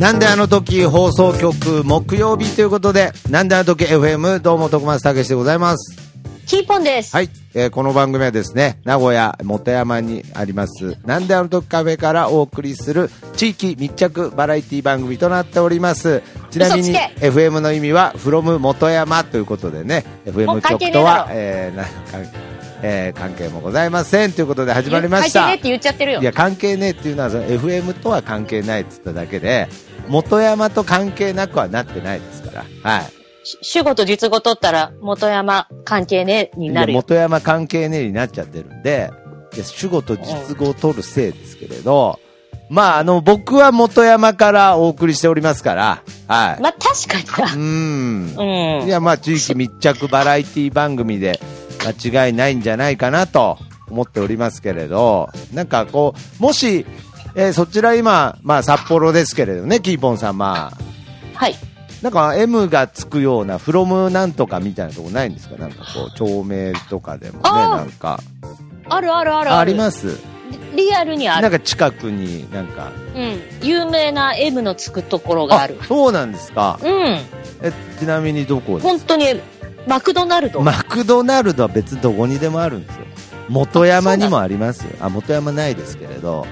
なんであの時放送局木曜日ということで、なんであの時 FM どうも徳松武史でございます。キーポンです。はい、えーこの番組はですね、名古屋元山にあります、なんであの時カフェからお送りする地域密着バラエティ番組となっております。ちなみに FM の意味は from 元山ということでね、も FM 局とはえーな関えー関係もございませんということで始まりました。関係ねって言っちゃってるよい。や関係ねえっていうのはその FM とは関係ないって言っただけで元山と関係なくはなってないですから、はい、し主語と実語取ったら、元山関係ねにないる。元山関係ねえになっちゃってるんで主語と実語を取るせいですけれど、まああの僕は元山からお送りしておりますから、はい、まあ、確かうにん。な。うん。いやまあ地域密着バラエティ番組で間違いないんじゃないかなと思っておりますけれど、なんかこう、もし、えーそちら今、まあ札幌ですけれどね、キーポンさん、まあ、はい。なんか M がつくような、フロムなんとかみたいなとこないんですか？なんかこう、町名とかでもね、なんか。あるあるあるあ。ります？リリアルにある。なんか近くになんか。うん。有名な M のつくところがある。そうなんですか。うん。え、ちなみにどこです本当に、マクドナルド。マクドナルドは別にどこにでもあるんですよ。元山にもありますよ。あ、元山ないですけれど、はい。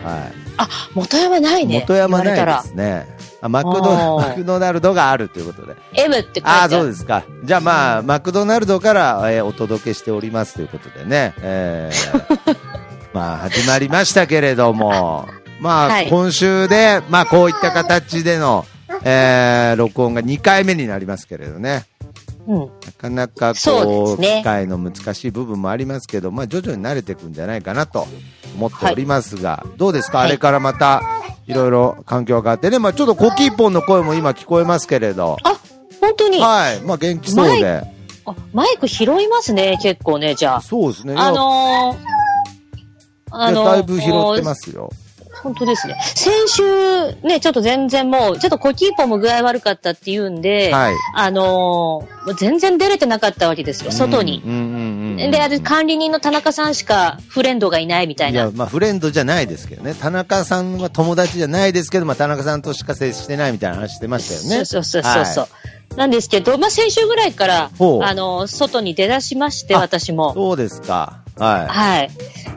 あ、元山ないね。元山ないで。すね。あ、マクド、マクドナルドがあるということで。M って書いてああ。そうですか。じゃあまあ、マクドナルドから、えーお届けしておりますということでね。えー まあ、始まりましたけれども、まあ、はい今週で、まあ、こういった形での、えー録音が2回目になりますけれどね。うん。なかなかこう、機械の難しい部分もありますけど、まあ徐々に慣れていくんじゃないかなと思っておりますが、どうですか、はいあれからまた、いろいろ環境が変わってね、まあちょっとコキーポンの声も今聞こえますけれど、あ、本当に？はい、まあ元気そうで、あマイク拾いますね、結構ね、じゃあ。そうですね。あのー、いあのー、やだいぶ拾ってますよ。本当ですね。先週、ね、ちょっと全然もう、ちょっとコキーポンも具合悪かったっていうんで、はい。あのー全然出れてなかったわけですよ、外に。で、管理人の田中さんしかフレンドがいないみたいな。いや、まあ、フレンドじゃないですけどね。田中さんは友達じゃないですけど、まあ、田中さんとしか接してないみたいな話してましたよね。そうそうそうそう。はなんですけど、まあ、先週ぐらいから、あのー外に出だしまして、あ私も。そうですか。ははい。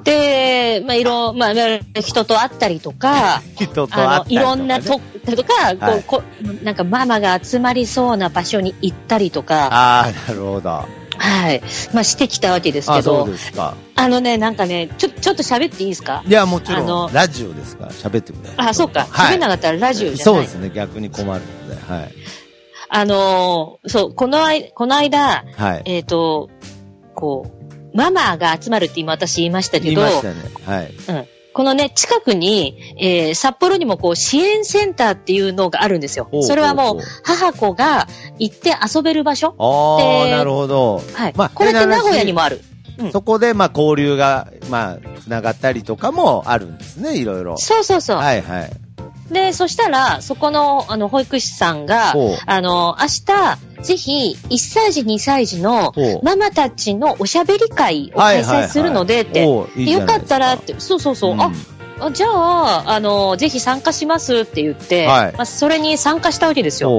で、まあ、いろ、まあ、人と会ったりとか、い。人と会あの、ったりとか、ね。いろんなと、とか、はいこう、こなんかママが集まりそうな場所に行ったりとか、ああ、なるほど。はい。まあ、してきたわけですけあ、そどう、ですか。あのね、なんかね、ちょ、ちょっと喋っていいですか？いや、もちろん、あのラジオですから、喋ってください。あ、そうか。はいなかったらラジオじゃない。そうですね、逆に困るので、はい。あのーそう、この間、この間、はい。えっ、と、こう、ママが集まるって今私言いましたけど、言いましたね。はい。うん。このね、近くに、えー札幌にもこう、支援センターっていうのがあるんですよ。それはもう母子が行って遊べる場所ああ、でなるほど。はい。まあこれって名古屋にもある。うんそこで、まあ、交流が、まあ、つながったりとかもあるんですね、いろいろ。そうそうそう。はい、はい。で、そしたら、そこの、あの、保育士さんがあの、明日、ぜひ、1歳児、2歳児のママたちのおしゃべり会を開催するのでって、よかったらって、そうそうそう、うん。あ、あじゃあ、あの、ぜひ参加しますって言って、はい。まあ、それに参加したわけですよ。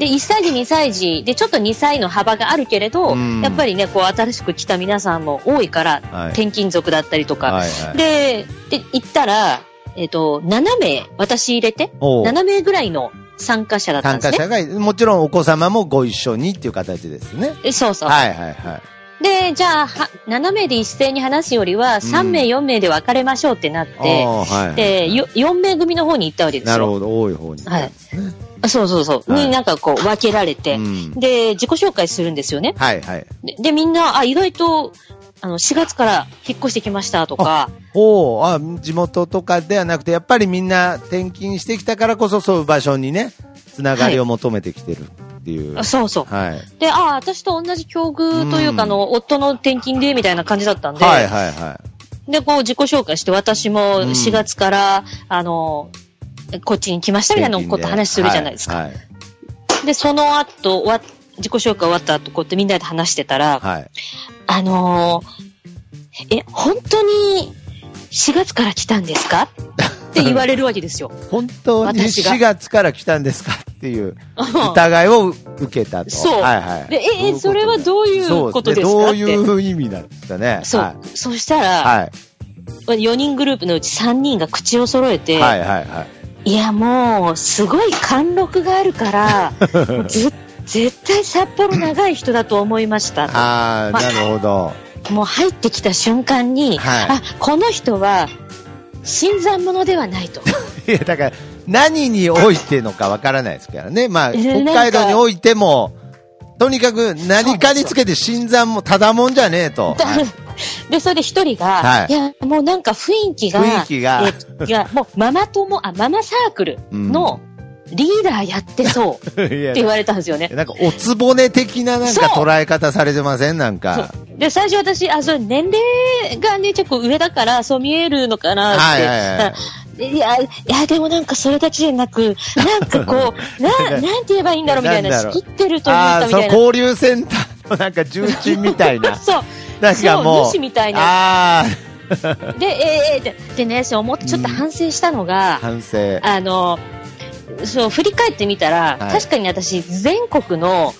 で、1歳児、2歳児、で、ちょっと2歳の幅があるけれど、うん。やっぱりね、こう、新しく来た皆さんも多いから、はい。転勤族だったりとか、はい、はい。で、で、行ったら、えっ、と、7名、私入れて、ほう7名ぐらいの参加者だったん参ですね。加者が、もちろんお子様もご一緒にっていう形ですね。えそうそう。はい、はい、はい。で、じゃあ、は7名で一斉に話すよりは、3名、4名で分かれましょうってなって、ああ、はい。で、よ4名組の方に行ったわけですよ。なるほど、多い方に。はいそうそうそう。はいになんかこう分けられて、うんで、自己紹介するんですよね。はい、はい。で、でみんな、あ、意外と、あの、4月から引っ越してきましたとか、おおあ、地元とかではなくて、やっぱりみんな転勤してきたからこそそういう場所にね、つながりを求めてきてるっていう。あそうそう。はい。で、ああ、私と同じ境遇というか、あの、夫の転勤で、みたいな感じだったんで、はいはいはで、こう自己紹介して、私もうん4月から、あの、こっちに来ましたみたいなこと話するじゃないですか。はい。で、その後、わ自己紹介終わった後、こうやってみんなで話してたら、はい。あのーえ、本当に4月から来たんですか？って言われるわけですよ。本当に私が4月から来たんですか？っていう疑いを受けたと。そうはいはい。で、え、え、それはどういうことですか？どういう意味なんですかね？そう。はいそしたら、はい。4人グループのうち3人が口を揃えて、はいはいはい。いや、もう、すごい貫禄があるから、ず絶対札幌長い人だと思いました。ああ、まなるほど。もう入ってきた瞬間に、はいあ、この人は、新参者ではないと。いや、だから、何においてのかわからないですからね。まあ、え北海道においても、とにかく何かにつけて新参もただもんじゃねえと。はい で、それで一人が、はいい、や、もうなんか雰囲気が、雰囲気がえいや、もうママ友、あ、ママサークルのリーダーやってそう って言われたんですよね。なんか、おつぼね的ななんか捉え方されてません？なんか。で、最初私、あ、それ年齢がね、結構上だから、そう見えるのかなって。はいはいはい いや、いや、でもなんかそれだけじゃなく、なんかこう、な、なんて言えばいいんだろうみたいな、仕切ってるというかみたいな。。う交流センターのなんか重鎮みたいなそう。なんかもう。そう主みたいなああ、で、えー、で、でね、そう思ってちょっと反省したのが、反省。あの、そう、振り返ってみたら、はい確かに私、全国の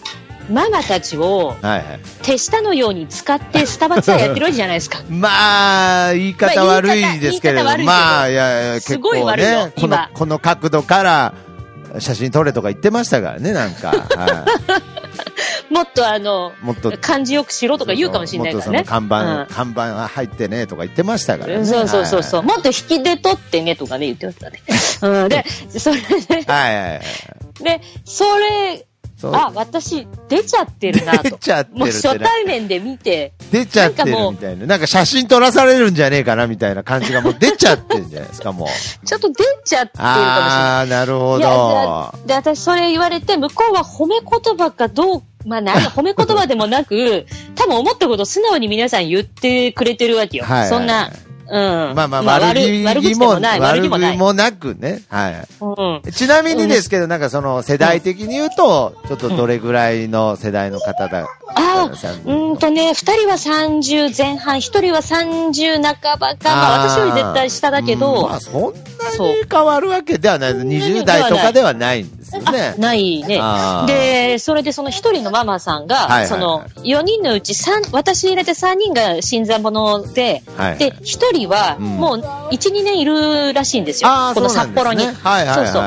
ママたちをはいはい。手下のように使ってスタバツアーやってるわけじゃないですか。まあ、言い方まあ悪いですけれど、言い方悪いけどまあ、いやいや、す結構ごい悪いよね、この今、この角度から写真撮れとか言ってましたからね、なんか。はもっとあの、い、もっと、漢字よくしろとか言うかもしれないからね。もっとその看板、うん看板は入ってねとか言ってましたからね。そうそうそうそう、はいもっと引きで取ってねとかね、言ってましたね。うん、で、それで、はいはいはい。で、それ、あ、私、出ちゃってるなと。出ちゃってるもう初対面で見て、出ちゃってるみたいな。なんか写真撮らされるんじゃねえかなみたいな感じがもう出ちゃってるんじゃないですか、もう。ちょっと出ちゃってるかもしれない。ああ、なるほど。で、で私それ言われて、向こうは褒め言葉かどう、まあ、なんか褒め言葉でもなく、多分思ったことを素直に皆さん言ってくれてるわけよ。はいはいそんな、うん。まあまあ、悪悪気も、もない、悪気もない。悪気もなくね。はい。うん。ちなみにですけど、なんかその世代的に言うと、ちょっとどれぐらいの世代の方だ、ああ、さんうーんとね、二人は30前半、一人は30半ばか、まあ私より絶対下だけうんど、まあそんなに変わるわけではない。20代とかではないんですよね。ないねで、それでその一人のママさんが、その4人のうち三私入れて3人が新参者で、はい。で、一人はうんもう1、2年いるらしいんですよこの札幌に。ね。はいはいはい。そう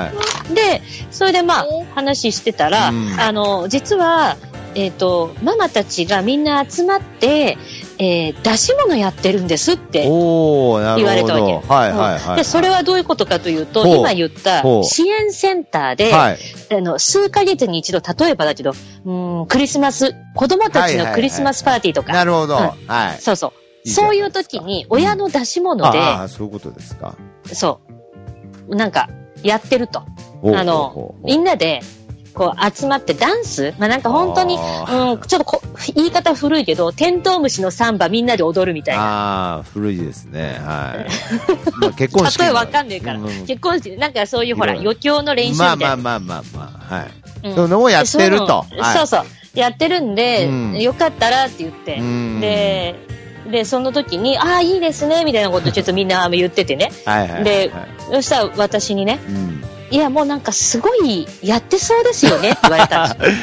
そうで、それでまあ、話してたら、うんあの、実は、えっ、と、ママたちがみんな集まって、えー出し物やってるんですって言われたわ。け。はいはいはい。で、それはどういうことかというと、今言った支援センターで、はい。あの、数ヶ月に一度、例えばだけど、うん、クリスマス、子供たちのクリスマスパーティーとか、なるほど。うんはい。そうそう。そういう時に、親の出し物で、ああ、そういうことですか。そう、なんか、やってると。あのみんなで、こう、集まってダンス？まあ、なんか本当に、あうん、ちょっとこ言い方古いけど、テントウムシのサンバみんなで踊るみたいな。ああ、古いですね。はい。まあ結婚式の。例えわかんねえから。うんうん結婚式、なんかそういうほら、余興の練習みたまあいな。まあまあまあまあ、はい。うんそういうのをやってると。そうはいそうそう。やってるんで、うんよかったらって言って。うんで、で、その時に、ああ、いいですね、みたいなことちょっとみんな言っててね。はいはいはい。でそしたら私にね、うんいや、もうなんかすごいやってそうですよねって 言われたんですよ。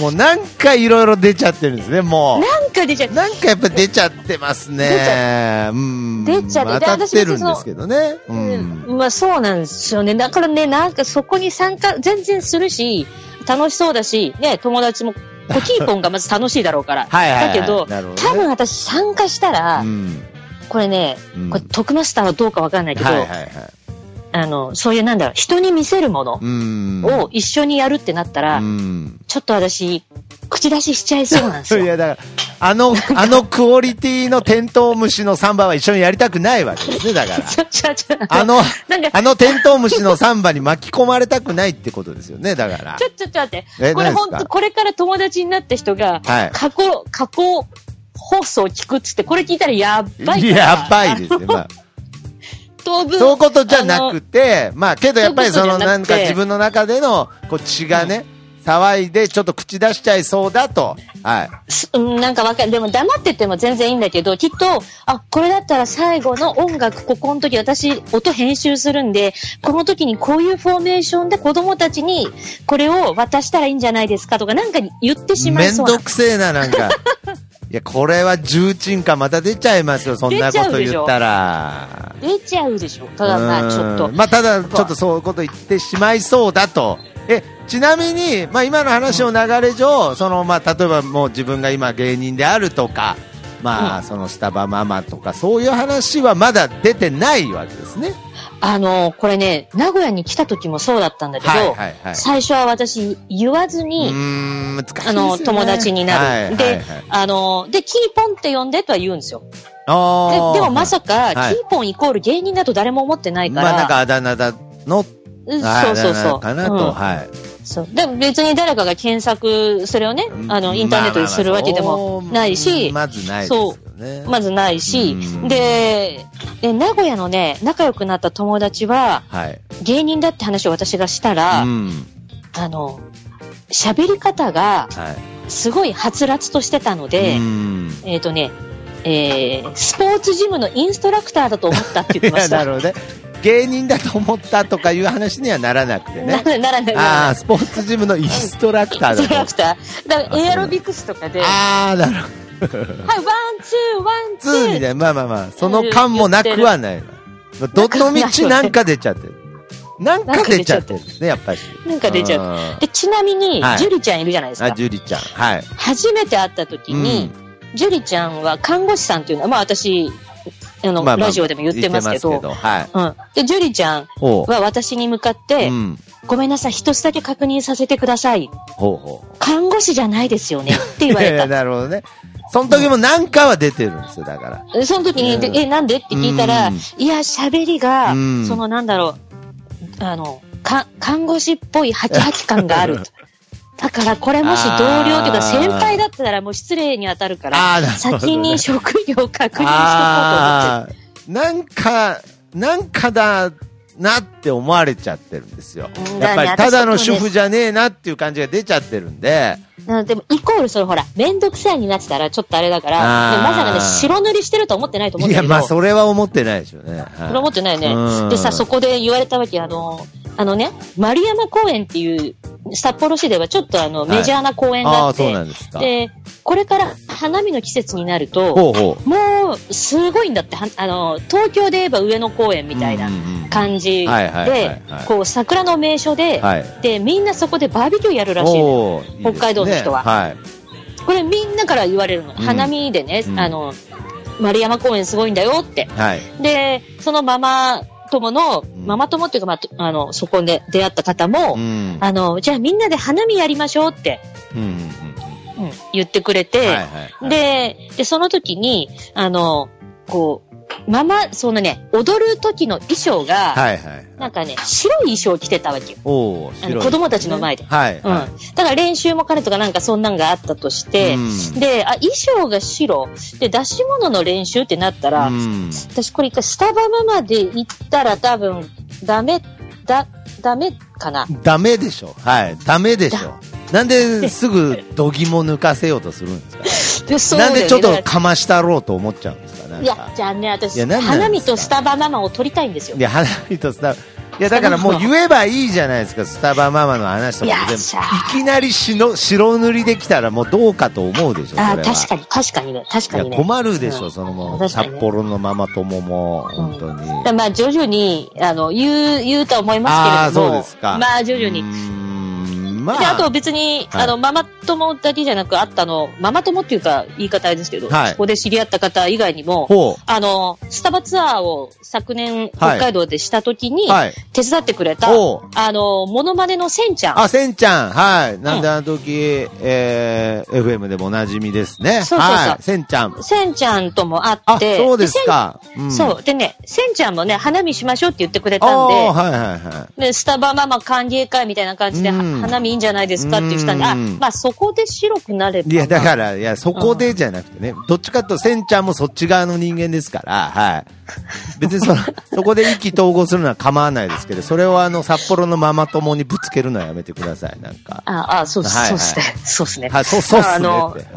もうなんかいろいろ出ちゃってるんですね、もなんか出ちゃう。なんかやっぱ出ちゃってますね。うん。出ちゃって当たってるんですけどね。う。うんんまあそうなんですよね。だからね、なんかそこに参加全然するし、楽しそうだし、ね、友達も、コキーポンがまず楽しいだろうから。はいはいはいだけど、どね多分私参加したら、うん。これね、うんこれ徳マスターはどうかわかんないけど、はいはいはい。あの、そういうなんだろう、人に見せるものうん。を一緒にやるってなったら、うん。ちょっと私、口出ししちゃいそうなんですよ。いや、だから、あの、あのクオリティのテントウムシのサンバは一緒にやりたくないわけですね、だから。ちょ、ちょ、ちょ、あのあのテントウムシのサンバに巻き込まれたくないってことですよね、だからち。ょ、ちょ、ちょ、待って。これ本当これから友達になった人が、はい過去、過去放送を聞くっつって、これ聞いたらやっばい。やばいですね、まあ。当分。そういうことじゃなくて、まあ、けどやっぱりその、なんか自分の中での、こう、血がね、騒いで、ちょっと口出しちゃいそうだと。はい。すうんなんかわかる。でも黙ってても全然いいんだけど、きっと、あ、これだったら最後の音楽、ここの時私、音編集するんで、この時にこういうフォーメーションで子供たちに、これを渡したらいいんじゃないですかとか、なんか言ってしまいめんそうな。どくせえな、なんか。いや、これは重鎮感また出ちゃいますよ、そんなこと言ったら。出ちゃうでしょ。ただまあ、ちょっとうん。まあ、ただ、ちょっとそういうこと言ってしまいそうだと。え、ちなみに、まあ、今の話の流れ上、その、まあ、例えばもう自分が今芸人であるとか、まあ、うんそのスタバママとか、そういう話はまだ出てないわけですね。あの、これね、名古屋に来た時もそうだったんだけど、はいはいはい最初は私言わずに、ん、難しいですあ。の、友達になる。はいはいではい、あの、で、キーポンって呼んでとは言うんですよ。ででもまさか、はいキーポンイコール芸人だと誰も思ってないから。まあ、なんかあだ名だの、そうそうそう。かなと、うんはい。そう。でも別に誰かが検索、それをね、あの、インターネットにするわけでもないし、まずないですよね。まずないしうん、で、で名古屋のね、仲良くなった友達は、はい。芸人だって話を私がしたら、うん。あの、喋り方がはい。すごいはつらつとしてたので、うん。えっ、とね、えー、スポーツジムのインストラクターだと思ったって言ってました。なるほどね。芸人だと思ったとかいう話にはならなくてなね。ならないああ。スポーツジムのインストラクターインストラ。クター。だからエアロビクスとかで、はい、ああ、なるほど。 one、 two、one、two。two みたいな、まあまあまあ、その感もなくはないな。どの道なんか出ちゃってる。なんか出ちゃってるんですね、やっぱり。なんか出ちゃうちなみに、はいジュリちゃんいるじゃないですん。あ、か。ジュリちゃん。はい。初めて会った時に、ジュリちゃんは看護師さんっていうのは、まあ私、あの、まあまあラジオでも言ってますけど、言ってはい。うん。で、ジュリちゃんほう。は私に向かって、うん。ごめんなさい、一つだけ確認させてください。ほうほう。看護師じゃないですよねって言われた。なるほどね。その時もなんかは出てるんですよ、だから。その時に、でうんえ、なんで？って聞いたら、うんいや、喋りが、うんそのなんだろう、あの、か、看護師っぽいハキハキ感があると。だから、これもし同僚というか先輩だったらもう失礼に当たるかあら、先に職業を確認しとこうと思って。なんか、なんかだなって思われちゃってるんですようん。やっぱりただの主婦じゃねえなっていう感じが出ちゃってるんで、うんでも、イコールそれほら、めんどくさいになってたらちょっとあれだから、まさかね、白塗りしてると思ってないと思うんいや、だけど。まあ、それは思ってないでしょうね。はいそれ思ってないようんね。でさ、そこで言われたわけ、あの、あのね、丸山公園っていう、札幌市ではちょっとあの、はいメジャーな公園がああ、あって、そうなんですか。で、これから花見の季節になると、ほうほう。もう、すごいんだって、はあの、東京で言えば上野公園みたいな感じはいはいはいではい、こう、桜の名所で、はい。で、みんなそこでバーベキューやるらしいね北海道の人ははい。これみんなから言われるの。ん花見でね、うんあの、丸山公園すごいんだよって。はい。で、そのママ友の、んママ友っていうか、まあと、あの、そこで出会った方も、うん。あの、じゃあみんなで花見やりましょうって、うんうんうんうん言ってくれて、はいはいはい。で、で、その時に、あの、こう、ママ、そのね、踊る時の衣装が、はいはい。なんかね、白い衣装を着てたわけよ。おーあの子供たちの前ではい。うん。はいだから練習も兼ねとかなんかそんなんがあったとして、うんで、あ、衣装が白。で、出し物の練習ってなったら、うん私これ一回スタバマまで行ったら多分、ダメ、だ、ダメかな。ダメでしょ。はい。ダメでしょ。なんですぐ度肝抜かせようとするんですか？でそうなんでちょっとかましたろうと思っちゃうなんかいや、じゃあね、私、花見とスタバママを撮りたいんですよい。や、花火とスタバ、いや、だからもう言えばいいじゃないですか、スタバママの話とかでも。いきなり白白塗りできたらもうどうかと思うでしょ、それは。あ確かに、確かにね、確かにね。困るでしょ、うんそのもう、札幌のママ友も、本当に。だまあ、徐々に、あの、言う、言うとは思いますけれども。あーそうですかまあ、徐々に。まで、あと別に、はいあの、ママ友だけじゃなく、あったの、ママ友っていうか、言い方あれですけど、はいそこで知り合った方以外にも、ほあの、スタバツアーを昨年、北海道でした時に。手伝ってくれた、あの、モノマネのせんちゃん。あ、せんちゃん。はい。なんであの時、えー、FM でもおなじみですね。そうそうそうはい。せんちゃん。せんちゃんとも会あ、って、そうですか。うんでせんそう。でね、せんちゃんもね、花見しましょうって言ってくれあたんで、ーはいはいはい。で、スタバママ歓迎会みたいな感じで、うん花見いいんじゃないですかって言ってたんで、あ、うんまあそこで白くなれば。いや、だから、いや、そこでじゃなくてね、どっちかというと、せんちゃんもそっち側の人間ですから、はい。別にその、そこで意気投合するのは構わないですけど、それをあの、札幌のママ友にぶつけるのはやめてください、なんか。あ、あ、そうです、はいはいそうですね。そうですね。はいそうそうっすね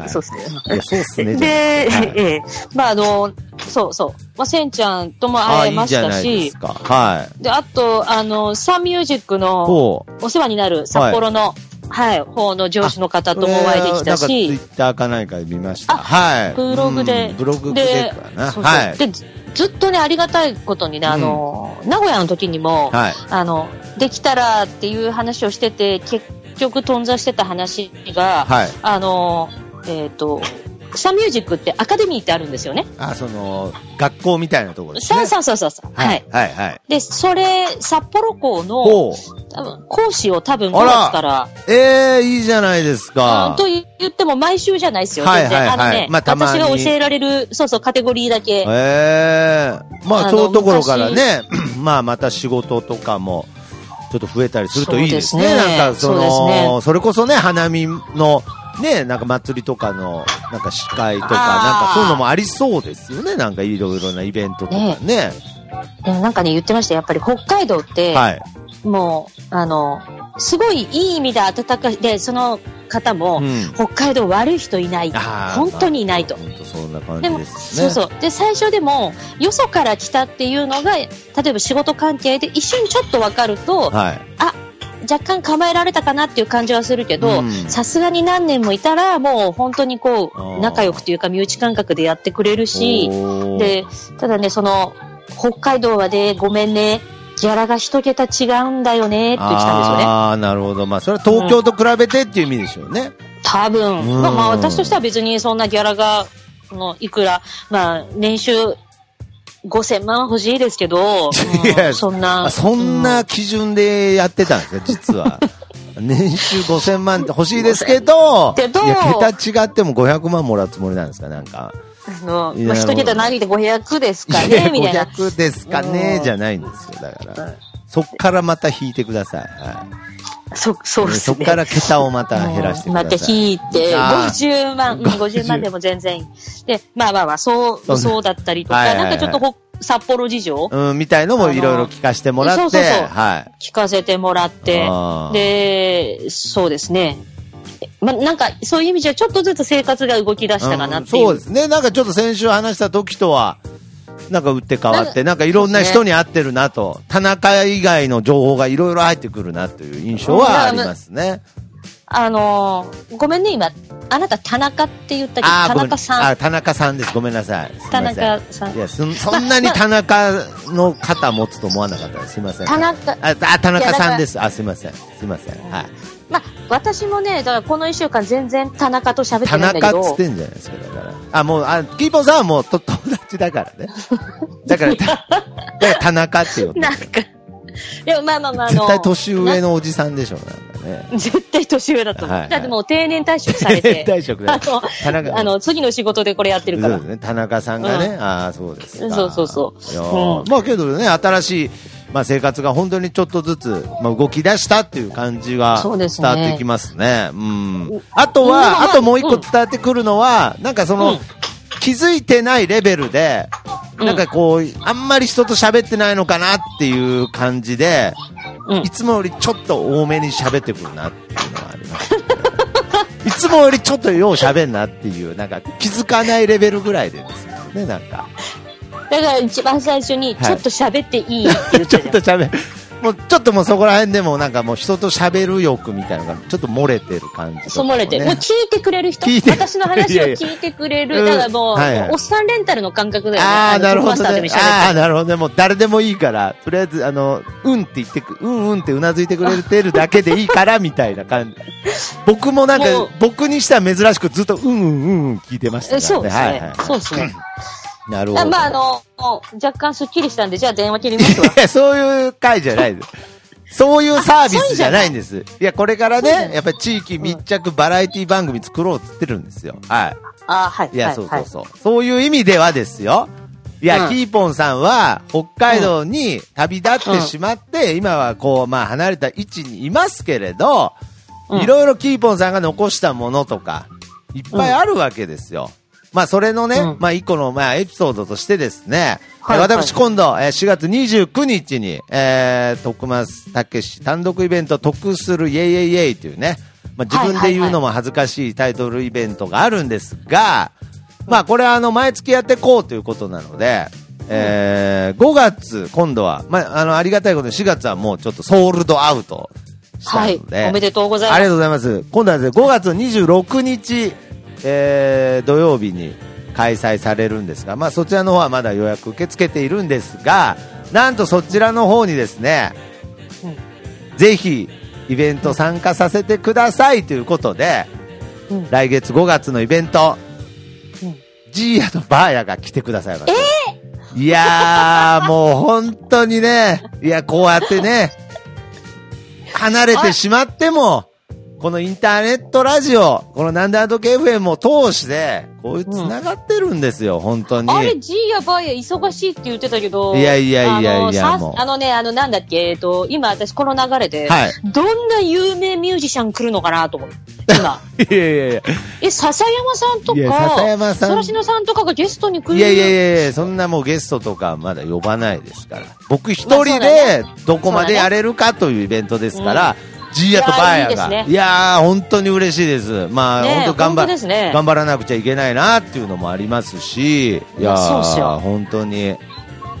そうですね。いや、そうっすね、で、はいええ、まああの、そうそう。まあ、せんちゃんともあ、会えましたいいじゃないでしす、か。はい。で、あと、あの、サンミュージックの。お世話になる札幌の、はい、方の上司の方ともお会いできたこれなんかツイし、ッターか何かで見ました。あはい。ブログでうんブログではい。で、ずずっとね、ありがたいことにね、あの、名古屋の時にも、はい。あの、できたらっていう話をしてて、結局頓挫してた話が、はい。あの、えっ、と、サンミュージックってアカデミーってあるんですよね。あ、その、学校みたいなところですね。そうそうそうそう。はい。。はい、はい。で、それ、札幌校の。多分講師を多分5あら月から、ええいいじゃないですうんか。と言っても毎週じゃないですよ、はい。はいはいあのね、まあ私が教えられる、そうそう、カテゴリーだけ。ええまあ、そういうところからね、まあ、また仕事とかも、ちょっと増えたりするといいですね。そうですねなんか、その、ねそれこそね、花見の、ね、なんか祭りとかの、なんか司会とか、なんかそういうのもありそうですよね。なんかいろいろなイベントとかね。でもなんかね、言ってました。やっぱり北海道って、はい。もう、あの、すごいいい意味で暖かい。で、その方も、うん北海道悪い人いない。本当にいないと。まあ本当そんな感じですね。そうそう。で、最初でも、よそから来たっていうのが、例えば仕事関係で一瞬ちょっとわかると、はい。若干構えられたかなっていう感じはするけどうん、さすがに何年もいたら、もう本当にこう、仲良くというか身内感覚でやってくれるし、で、ただね、その、北海道はね、ごめんね、ギャラが一桁違うんだよね、って言ってたんですよね。ああ、なるほど。まあ、それは東京と比べてっていう意味でしょうね。多分。うんまあまあ私としては別にそんなギャラが、のいくら、まあ年収5000万は欲しいですけど、そんな。あそんな基準でやってたんですか、実は。年収5000万って欲しいですけど、けどいや、桁違っても500万もらうつもりなんですか、なんか。あの、まあ、一桁何で500ですかね、みたいな。500ですかねう、んじゃないんですよ、だから。そっからまた引いてください。はそ、そうい。ですね。そっから桁をまた減らしてください。また引いて、あー50万、うん、50 50万でも全然いい。で、まあまあまあ、そう、そうだったりとか、はいはいはいなんかちょっとほ札幌事情？うん、みたいのもいろいろ聞かせてもらって、そうそうそうはい。聞かせてもらってで、そうですね。まあ、なんか、そういう意味じゃ、ちょっとずつ生活が動き出したかなっていう。んそうですね。なんかちょっと先週話した時とは、なんか打って変わって、なんかいろんな人に会ってるなと、田中以外の情報がいろいろ入ってくるなという印象はありますね。あのーごめんね、今、あなた田中って言ったけど、田中さん。あ、田中さんです。ごめんなさい。すい田中さんい。やそ、そんなに田中の肩持つと思わなかったです。すいません。田中、あ、あ田中さんです。あ、すいません。すいません。はい。まあ、私もね、だからこの一週間全然田中と喋って田ないんだけど中っつっ、てんじゃないですか、だから。あ、もう、あ、キーポンさんはもうと友達だからね。だから、た だから田中って呼んでなんか、でもまあまあまあ、あの、絶対年上のおじさんでしょ、なんかね。な 絶対年上だと思う。はいはいだってもう定年退職されて、退職だあの、田中あの、次の仕事でこれやってるからね。田中さんがね。ああ、そうですか。そうそうそううんまあけどね、新しい、まあ生活が本当にちょっとずつ、まあ動き出したっていう感じが伝そうですねわってきますね。うん。あとは、まああともう一個うん伝わってくるのは、なんかその、うん気づいてないレベルで、うんなんかこう、あんまり人と喋ってないのかなっていう感じで、うんいつもよりちょっと多めに喋ってくるなっていうのはあります、ね。いつもよりちょっとよう喋んなっていう、なんか気づかないレベルぐらいでですよね、なんか。だから一番最初に、はいちょっと喋っていいって言っちょったじゃん。と喋る。もうちょっともうそこら辺でもなんかもう人と喋る欲みたいなのがちょっと漏れてる感じとかそう漏れてる。もう聞いてくれる人聞いて私の話を聞いてくれる。いやいやだからもう、うんはいはいおっさんレンタルの感覚だよね。ああ、のなるほど。ねああ、なるほどね。もう誰でもいいから、とりあえず、あの、うんって言ってく、うんうんってうなずいてくれてるだけでいいから、みたいな感じ。僕もなんか僕にしては珍しくずっとうんうんうんうん聞いてましたからね。えそうですね。はいはい。そうですね。なるほど。あまあ、あの、若干スッキリしたんで、じゃあ電話切りますわ。いや、そういう回じゃないです。そういうサービスじゃないんです。いや、これからね、やっぱり地域密着バラエティ番組作ろうって言ってるんですよ。はい。あはい。いや、はいそうそうそう。そういう意味ではですよ。いや、うんキーポンさんは、北海道に旅立ってしまって、今はこう、まあ、離れた位置にいますけれど、うんいろいろキーポンさんが残したものとか、いっぱいあるわけですよ。まあ、それのね、うんまあ、一個の、まあ、エピソードとしてですね、はいえ私今度、えー4月29日に、えー、徳松たけし単独イベント得するイェイイェイイェイというね、まあ、自分で言うのも恥ずかしいタイトルイベントがあるんですが、まあこれはあの毎月やっていこうということなので、えー、5月今度は、まああのありがたいことに4月はもうちょっとソールドアウトしたはいので、。おめでとうございます。ありがとうございます。今度はですね、5月26日、えー、土曜日に開催されるんですが、まあそちらの方はまだ予約受け付けているんですが、なんとそちらの方にですね、ぜひイベント参加させてくださいということで、うん。来月5月のイベント、うん。ジーヤとバーヤが来てくださいました。いやー、もう本当にね、いや、こうやってね、離れてしまっても、このインターネットラジオ、このなんであの時 FM を通して、こういう繋がってるんですよ、本当に。あれ、ジーヤバーヤ忙しいって言ってたけど。いやいやいやいやあのあのね、あの、なんだっけ、えっと、今私この流れで、はい。どんな有名ミュージシャン来るのかなと思って。今。いやいやいや。え、笹山さんといやか、笹山さんソラシノさんとかがゲストに来る？いやいやいやいや、そんなもうゲストとかまだ呼ばないですから。僕一人でどこまでやれるかというイベントですから、ジーヤとバーヤが。いやいいですね。いやー、本当に嬉しいです。まあ、ねえ本当頑張ね。頑張らなくちゃいけないなっていうのもありますし、いやー、よ。本当に。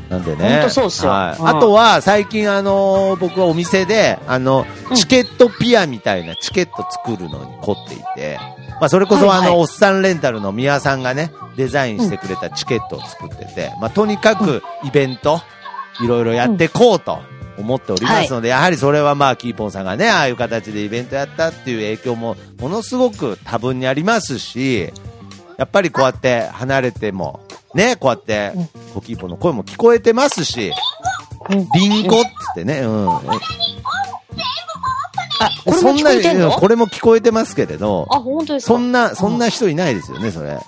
なんでね。本当そうっすよ。はい。うん。あとは、最近あのー僕はお店で、あの、うん。チケットピアみたいなチケット作るのに凝っていて、まあ、それこそあの、おっさんレンタルの宮さんがね、デザインしてくれたチケットを作ってて、まあ、とにかくイベント、いろいろやっていこうと思っておりますので、やはりそれはまあ、キーポンさんがね、ああいう形でイベントやったっていう影響も、ものすごく多分にありますし、やっぱりこうやって離れても、ね、こうやって、コキーポンの声も聞こえてますし、うんリンゴっつってね、うん。あ、こそんなこれも聞こえてますけれど、あ、本当ですか？そんな、そんな人いないですよね、それ。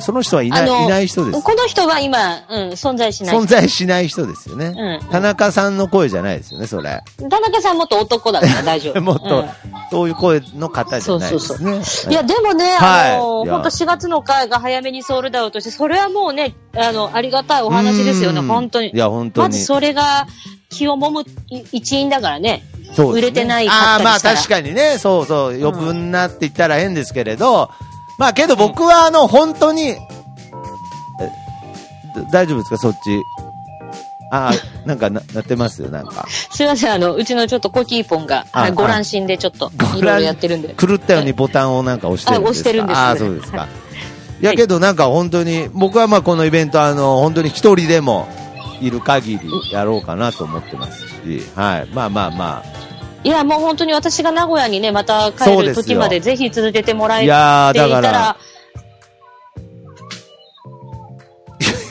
その人はいない、いない人です。この人は今、うん、存在しない。存在しない人ですよね。うん田中さんの声じゃないですよね、それ。田中さんもっと男だから大丈夫。もっと、うんそういう声の方じゃないですそうね。いや、でもね、はいあの、本当4月の回が早めにソールドアウトして、それはもうね、あの、ありがたいお話ですよね、うん本当にい。や、本当に。まずそれが気をもむい一因だからね。そうね売れてないかああ、まあ確かにね、そうそう、余分なって言ったら変ですけれど、まあけど僕はあの、本当に、大丈夫ですか、そっち。ああ、なんかな、なってますよ、なんか。すいません、あの、うちのちょっとコキーポンが、あはいご乱心でちょっと、いろいろやってるんで。狂ったようにボタンをなんか押してるんですか？あ押してるんですああ、そうですか。いやけどなんか本当に、僕はまあこのイベントあの、本当に一人でもいる限りやろうかなと思ってますし、はい。まあまあまいや、もう本当に私が名古屋にね、また帰る時までぜひ続けてもらあ。えいやー、ていだから たら、、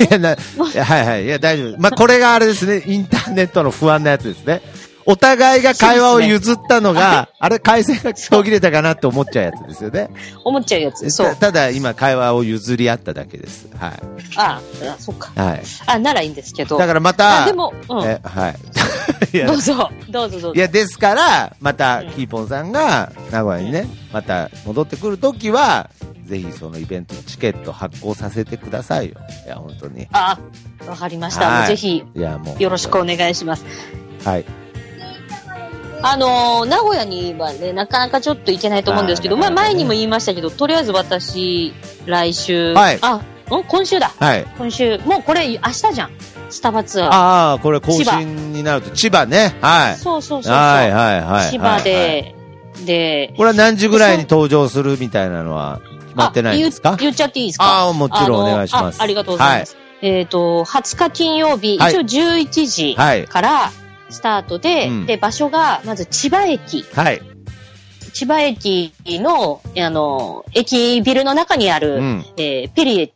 いやないやはいはい。いや、大丈夫。まあ、これがあれですね。インターネットの不安なやつですね。お互いが会話を譲ったのが、あれ、回線が途切れたかなって思っちゃうやつですよね。思っちゃうやつ。そうた。ただ、今、会話を譲り合っただけです。はああ、そっか。い。はい。あ、ならいいんですけど。だからまた、あでも、うん。え、はい。いやどうぞ、どうぞどうぞ。いや、ですから、また、キーポンさんが、名古屋にね、また戻ってくるときは、ぜひそのイベントチケット発行させてくださいよ。いや、本当に。あ、わかりました。ぜひ、いや、もう。よろしくお願いします。はい。あのー名古屋にはね、なかなかちょっと行けないと思うんですけど、まあ前にも言いましたけど、とりあえず私、来週、はいあ、ん今週だ。はい。今週、もうこれ明日じゃん。スタバツアー。ああ、これ更新になると、千葉ね。はい。そうそうそうそう。はいはいはい。千葉で、で、これは何時ぐらいに登場するみたいなのは決まってないんですか？あ言言っちゃっていいですか？ああ、もちろんおの願いします。あありがとうございます。えっ、と、20日金曜日、はい一応11時はいからスタートで、うんで、場所が、まず千葉駅。はい。千葉駅の、あの、駅ビルの中にある、うんえーペリエ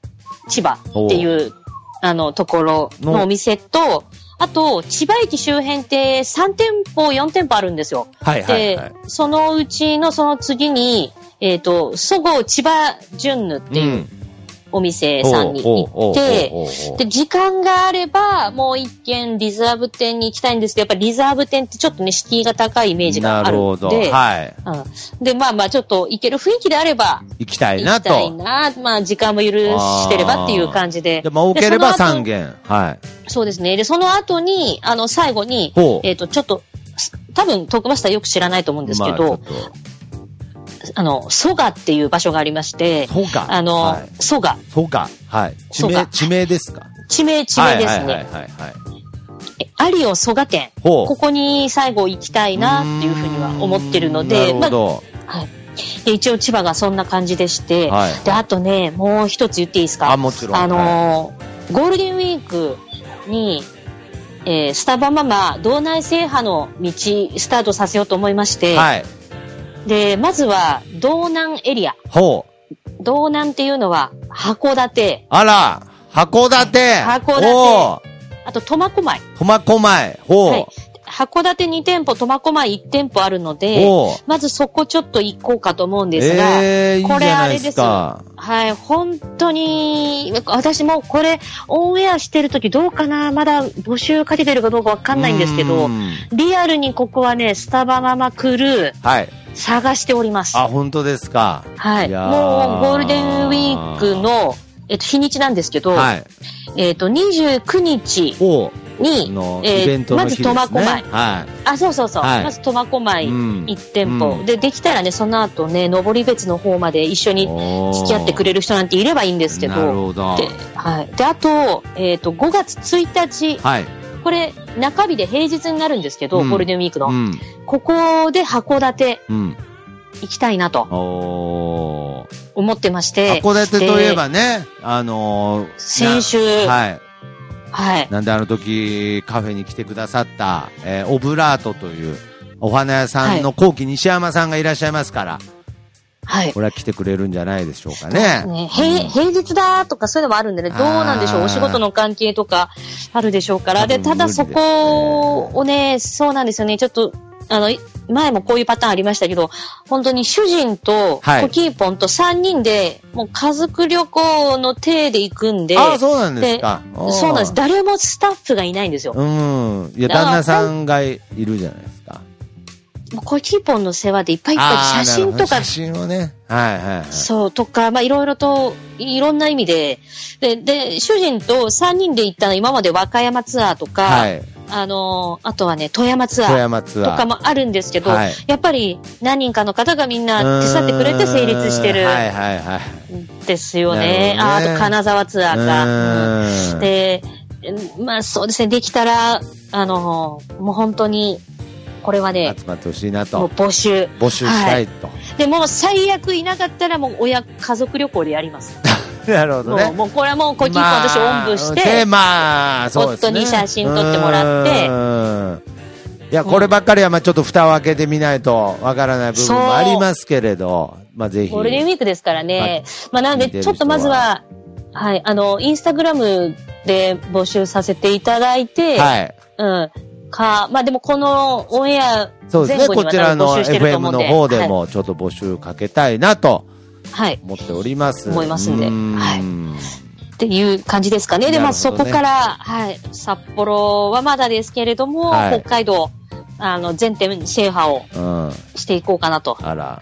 千葉っていう、あの、ところのお店と、あと、千葉駅周辺って3店舗、4店舗あるんですよ。はいはいはでい。、そのうちのその次に、えっ、と、そごう千葉純ヌっていうお店さんに行って、で、時間があれば、もう一軒リザーブ店に行きたいんですけど、やっぱりリザーブ店ってちょっとね、シティが高いイメージがある。ので、はい。うん、で、まあまあ、ちょっと行ける雰囲気であれば、行きたい行なきたいと。な、まあ、時間も許してればっていう感じで。で、まあ、多ければでその後3件。はい。そうですね。で、その後に、あの、最後にえっ、と、ちょっと、多分、トークマスターよく知らないと思うんですけど、まああの、蘇我っていう場所がありまして、そうか。あの、はい蘇我。はい。地名、地名ですか？地名、地名ですね。はいはいはいはいはい。えアリオ蘇我店。ここに最後行きたいなっていうふうには思ってるので、なるほど。あ、はい。で、一応千葉がそんな感じでして、はいで、あとね、もう一つ言っていいですか？あ、もちろん。あのーゴールデンウィークに、えースタバママ道内制覇の道スタートさせようと思いまして、はい。はい。で、まずは道南エリア。ほう。道南っていうのは函館、あら、函館函館ほう。あと苫小牧。苫小牧。ほう。はい。函館2店舗、苫小牧1店舗あるので、ほう。まずそこちょっと行こうかと思うんですが、ええー、これないですか。はい、本当に、私もこれ、オンエアしてる時どうかなまだ募集かけてるかどうかわかんないんですけうど、んリアルにここはね、スタバママクルーはい。探しております。あ、本当ですか。はい。いもうゴールデンウィークの、えっと、日にちなんですけど、はい。えっと、29日。に、の、えーね。まず苫小牧はあ、そうそうそう。はいまず苫小牧うん1店舗、うんで、できたらね、その後ね、登別の方まで一緒い。に付き合ってくれる人なんていればいいんですけなるど、ほど。で、はい。で、あと、えっ、と、5月1日、はい。これ、中日で平日になるんですけど、うんゴールデンウィークの。うん。ここで函館うん。行きたいなと。思ってまして。函館といえばね、あのー先週なはい。はい。なんであの時、カフェに来てくださった、えーオブラートという、お花屋さんの後期西山さんがいらっしゃいますから、はい。これは来てくれるんじゃないでしょうかね。ね、平平日だとかそういうのもあるんでね、どうなんでしょう、お仕事の関係とかあるでしょうから。で、ただそこをね、そうなんですよね、ちょっと、あの、い前もこういうパターンありましたけど、本当に主人とはいコキーポンと3人で、もう家族旅行の体で行くんで、ああ、そうなんですか。そうなんです。誰もスタッフがいないんですよ。うん。いや、旦那さんがいるじゃないですか。もうコキーポンの世話でいっぱいいっぱい写真とか写真をね。はいはいはい。そう、とか、まあ、いろいろと、いろんな意味で、で、で、主人と3人で行ったの今まで和歌山ツアーとか、はい。あのーあとはね、富山ツア富ー山ツアー。とかもあるんですけど、はいやっぱり何人かの方がみんな手伝ってくれて成立してるはいはいはい。んですよね。ねああと金沢ツアーが。うーで、うんまあそうですね、できたら、あのーもう本当に、これはね、集まってほしいなもうと。募集。募集したいと。で、もう最悪いなかったらもう親、家族旅行でやります。なるほどもう、ね。もうこれはもうコキーポン私おんぶしで、て、まあ、そうですね。夫に写真撮ってもらって。いや、こればっかりは、まあちょっと蓋を開けてみないとわからない部分もありますけれど、まあぜひ。ゴールデンウィークですからね。まあなんで、ちょっとまずは、はい、あの、インスタグラムで募集させていただいて、はい。うん。か、まあでもこのオンエアそうですね。こちらの FM の。方でもちょっと募集かけたいなとはい。はい。思っております。思いますんでんはいっていう感じですかね。で、まあそこから、はい、札幌はまだですけれども、はい北海道、あの、全店制覇をうん。していこうかなと。あら。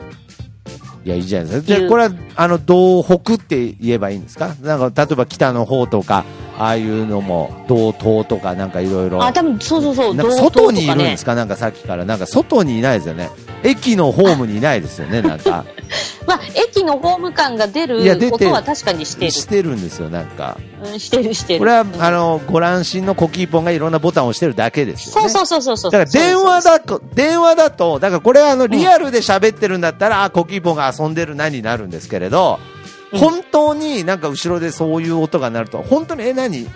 いや、いいじゃないですか。じゃあ、これは、あの、道北って言えばいいんですか？なんか、例えば北の方とか、ああいうのも、道東とか、なんかいろいろ。あ、多分、そうそうそう、外にいるんですか？なんかさっきから。なんか外にいないですよね。駅のホームにいないですよね、なんか。まあ、駅のホーム感が出るいや出てる音は確かにしてる。してるんですよ、なんか。うん、してる、してる。これは、うんあの、ご乱心のコキーポンがいろんなボタンを押してるだけですよね。そうそうそうそうそう。だから電話だと、電話だと、だからこれはあの、リアルで喋ってるんだったら、あ、コキーポンが遊んでるなになるんですけれど、うん本当になんか後ろでそういう音が鳴ると、本当に、え、何？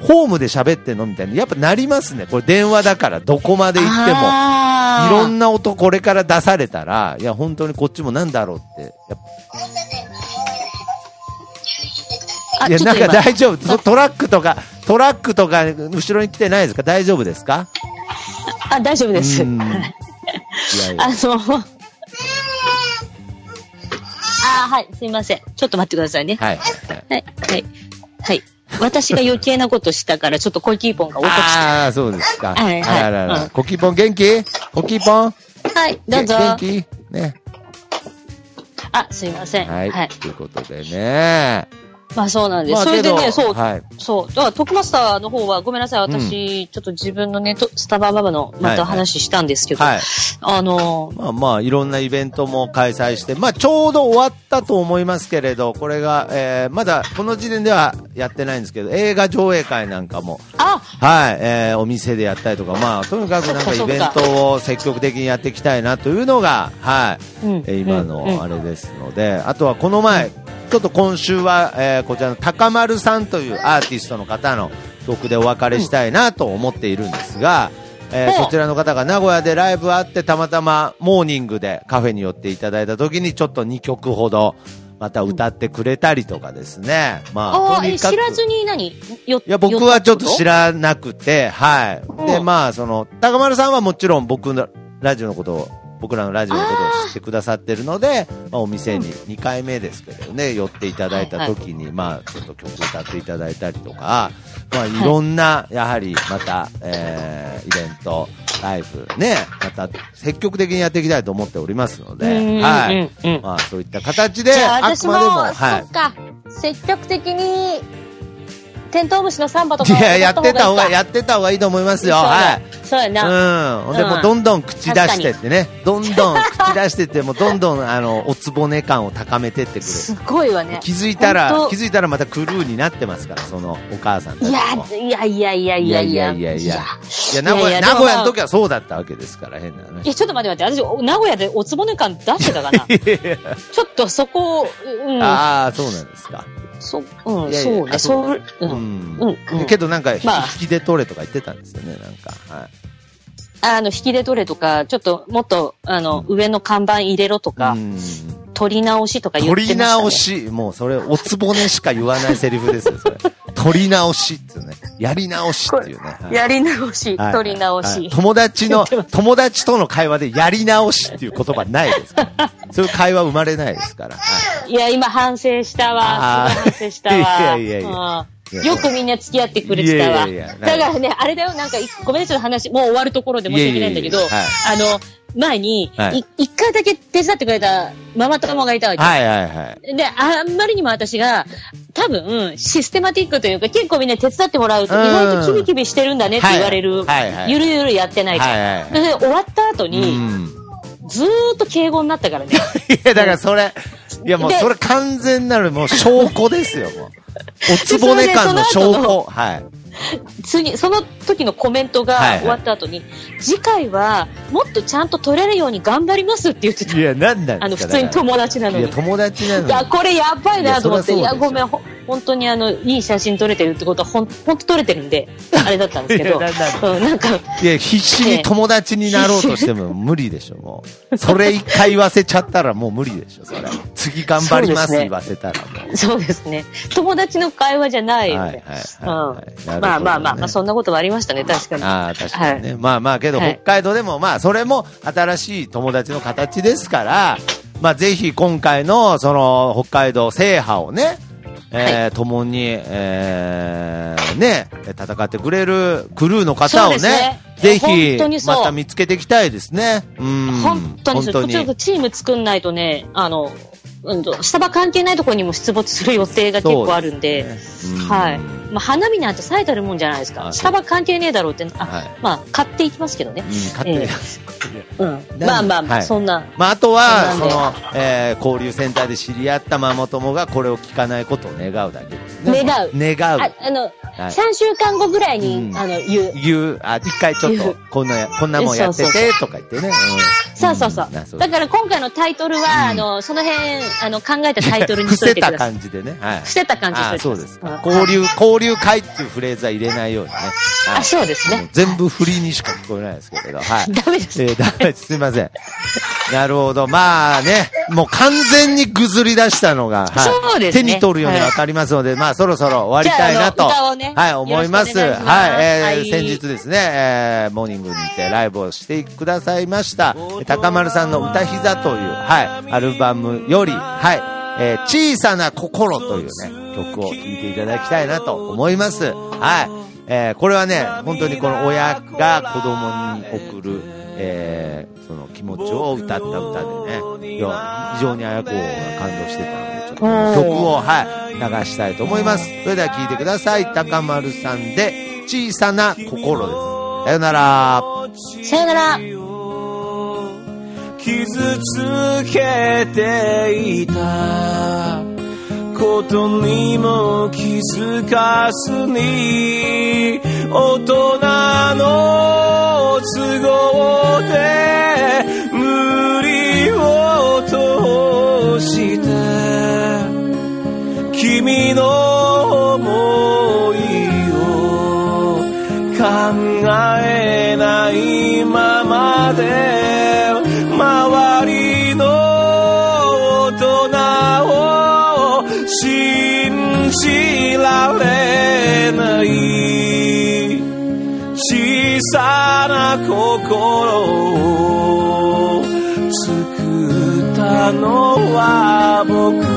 ホームで喋ってんの？みたいに、やっぱなりますね。これ電話だから、どこまで行っても。いろんな音これから出されたら、いや、本当にこっちもなんだろうって。やっあぱいや、なんか大丈夫？トトラックとか、トラックとか、後ろに来てないですか？大丈夫ですか？あ、大丈夫です。うん。いやいや。あの、あはい、すいません。ちょっと待ってくださいね。はい。はいはい、はい、はい。私が余計なことしたから、ちょっとコキーポンが落として。ああ、そうですか。はいはいあらららうんコキポン元気？コキポン？はい、どうぞ。元気？ね。あ、すいません。は。はいい。ということでね。まあそうなんです。まあそれでね、そう、はい。そう。だから、トックマスターの方は、ごめんなさい、私、ちょっと自分のね、とスタバババの、また話したんですけど、はい。あの、まあまあ、いろんなイベントも開催して、まあちょうど終わったと思いますけれど、これが、えー、まだこの時点ではやってないんですけど、映画上映会なんかも、あ、はい、えー、お店でやったりとか、まあ、とにかくなんかイベントを積極的にやっていきたいなというのが、はい、うん。えー今うん。のあれですので、あとはこの前、ちょっと今週は、えーこちらの高丸さんというアーティストの方の曲でお別れしたいなと思っているんですが、えーそちらの方が名古屋でライブあってたまたまモーニングでカフェに寄っていただいた時にちょっと2曲ほどまた歌ってくれたりとかですね。まあ、とにかく。知らずに何？よいや、僕はちょっと知ららなくて、はい。で、う。んまあ、その、高丸さんはもちろん僕のラジオのことを、僕らのラジオのことを知ってくださってるので、まあ、お店に2回目ですけどね、寄っていただいた時に、まあ、ちょっと曲歌っていただいたりとか、まあ、い。ろんな、やはり、また、えー、イベント、ライブ、ね、また、積極的にやっていきたいと思っておりますので、はい。まあ、そういった形で、あくまでも、はい。積極的に、テントウムシのサンバとかいや、やってた方が、ややってた方がいいと思いますよ。はい。そうやな。うん。ほんで、うんもうどんどん口出してってね。どんどん口出してって、もうどんどん、あの、おつぼね感を高めてってくれ。すごいわね。気づいたら気づいたらまたクルーになってますから、そのお母さんいも。や、いやいやいやいやいや。いやいやいやいやいや、名古屋、いやいや名古屋の時はそうだったわけですから、変なねい。や、ちょっと待って待って、私、名古屋でおつぼね感出してたかな？ちょっとそこ、うん、ああ、そうなんですか。そ、うん、いやいやそうね、あそう、う、うんうん、うん。けどなんか、まあ引きで取れとか言ってたんですよね、なんか。はい。あの、引きで取れとか、ちょっと、もっと、あの、上の看板入れろとか、うん取り直しとか言ってま取した、ね。り直し、もうそれ、おつぼねしか言わないセリフですよ、それ。取り直しっていうね。やり直しっていうね。はいやり直し、はい取り直はいし。友達の友達との会話でやり直しっていう言葉ないですから。そういう会話生まれないですから。はいいや、今反省したわ。い反省したわ。いやいやいやよくみんな付き合ってくれてたわ。いやいやいやだからね、あれだよ、なんかい、ごめんね、ちょっと話、もう終わるところで申し訳ないんだけど、いやいやいやあの、前に、はいい一回だけ手伝ってくれたママ友がいたわけ。はいはいはい。で、あんまりにも私が、多分、システマティックというか、結構みんな手伝ってもらうと、うん意外とキビキビしてるんだねって言われる、はいゆるゆるやってないから。はいで、終わった後うに、ん。ずーっと敬語になったからね。いや、だからそれ、いやもうでそれ完全なるもう証拠ですよ、もう。おつぼね感の証拠。はい。次、その時のコメントがはいはい終わった後に、次回はもっとちゃんと取れるように頑張りますって言ってた。いや、なんなんあの、普通に友達なのいや、に。友達なのに。いや、これやばいなと思って、いや、ごめん、ほ本当にあの、いい写真撮れてるってことは、ほん、ほんと撮れてるんで、あれだったんですけど、うん、なんか、いや、必死に友達になろうとしても無理でしょ、もう。それ一回言わせちゃったらもう無理でしょ、それ。次頑張りますね言わせたら。そうですね。友達の会話じゃないよはいね。まあまあまあ、まあ、そんなことはありましたね、確かに。ああ、確かにね。はまあまあ、けど、はい北海道でも、まあ、それも新しい友達の形ですから、まあ、ぜひ今回の、その、北海道制覇をね、えー共に、えーね、戦ってくれるクルーの方をねね、ぜ本ひまた見つけていきたいですね。うん。本当にそう、ちょっとチーム作んないとね、あの、スタバ関係ないところにも出没する予定が結構あるんで、うんはい。まあ、花見なんて咲いてるもんじゃないですか。あスタバ関係ねえだろうって、あ、はいまあ、買っていきますけどね。うん、買って、えうん。なまあまあまあ、はいそんな。まあ、あとは、その、えー交流センターで知り合ったママ友がこれを聞かないことを願うだけですね。願う願う。ああの、はい3週間後ぐらいに、うんあの、言う。言う、あ、一回ちょっとこんな、こんなもんやってそうて、とか言ってね。そうそうそう。なそうだから今回のタイトルは、あの、その辺、あの、考えたタイトルにしとい伏せたてください。感じでね。はい。伏せた感じにしあといてください。そうです交流、交流会っていうフレーズは入れないようにね。はいあ、そうですね。全部振りにしか聞こえないですけれど。はい。ダメです。えー、ダメです。すいません。なるほど。まあね、もう完全にぐずり出したのが、はい。そうですね手に取るようにわかりますので、まあそろそろ終わりたいなと。はい、思います。はい、えーはい先日ですね、えーモーニングにてライブをしてくださいました。高丸さんの歌膝という、はい、アルバムより、はい、えー小さな心というね、曲を聴いていただきたいなと思います。はい。えーこれはね、本当にこの親が子供に送る、えーその気持ちを歌った歌でね、いや非常に綾子が感動してたので、ちょっと曲を、はい、流したいと思います。それでは聴いてください。高丸さんで、小さな心です。さよなら。さよなら。傷つけていたことにも気づかずに大人の都合で無理を通して君の想いを考えられない。小さな心を作ったのは僕。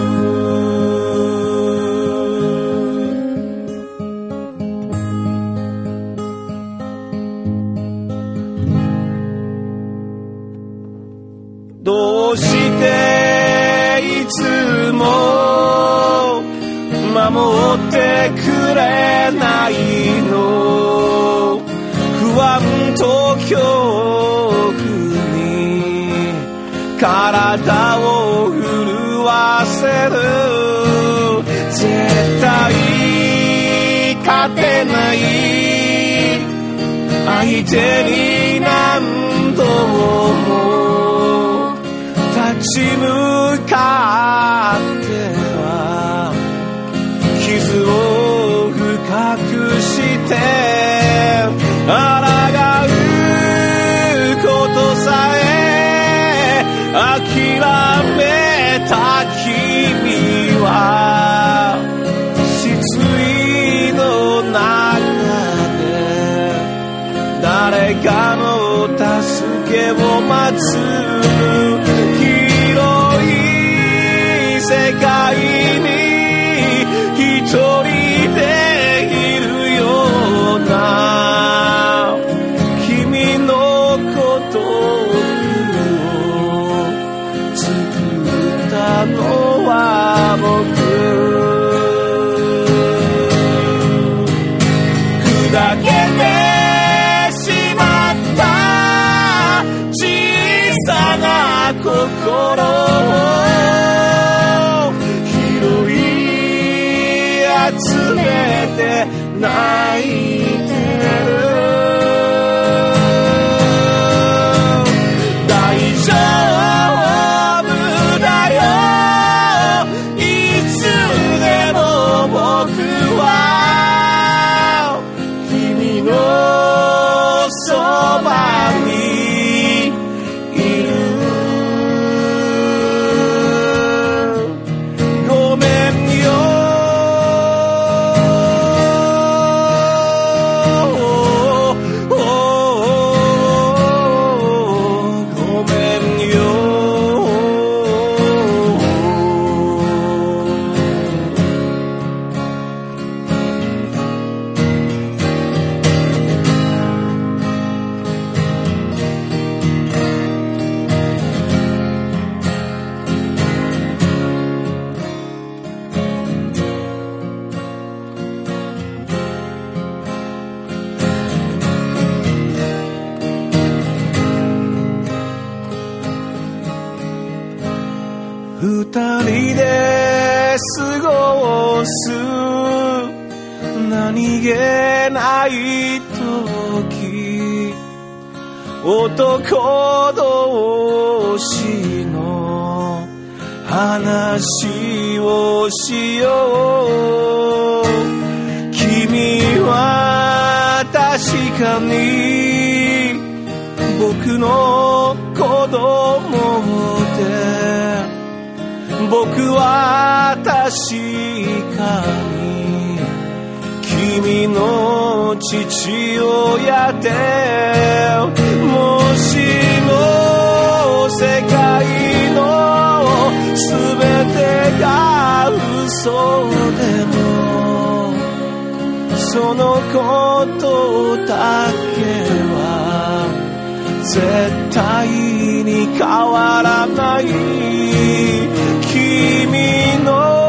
せる。絶対勝てない相手に何度も立ち向かっては傷を深くして抗うことさえ諦め失意の中で誰かの助けを待つ広い世界。てそうでもそのことだけは絶対に変わらない。君の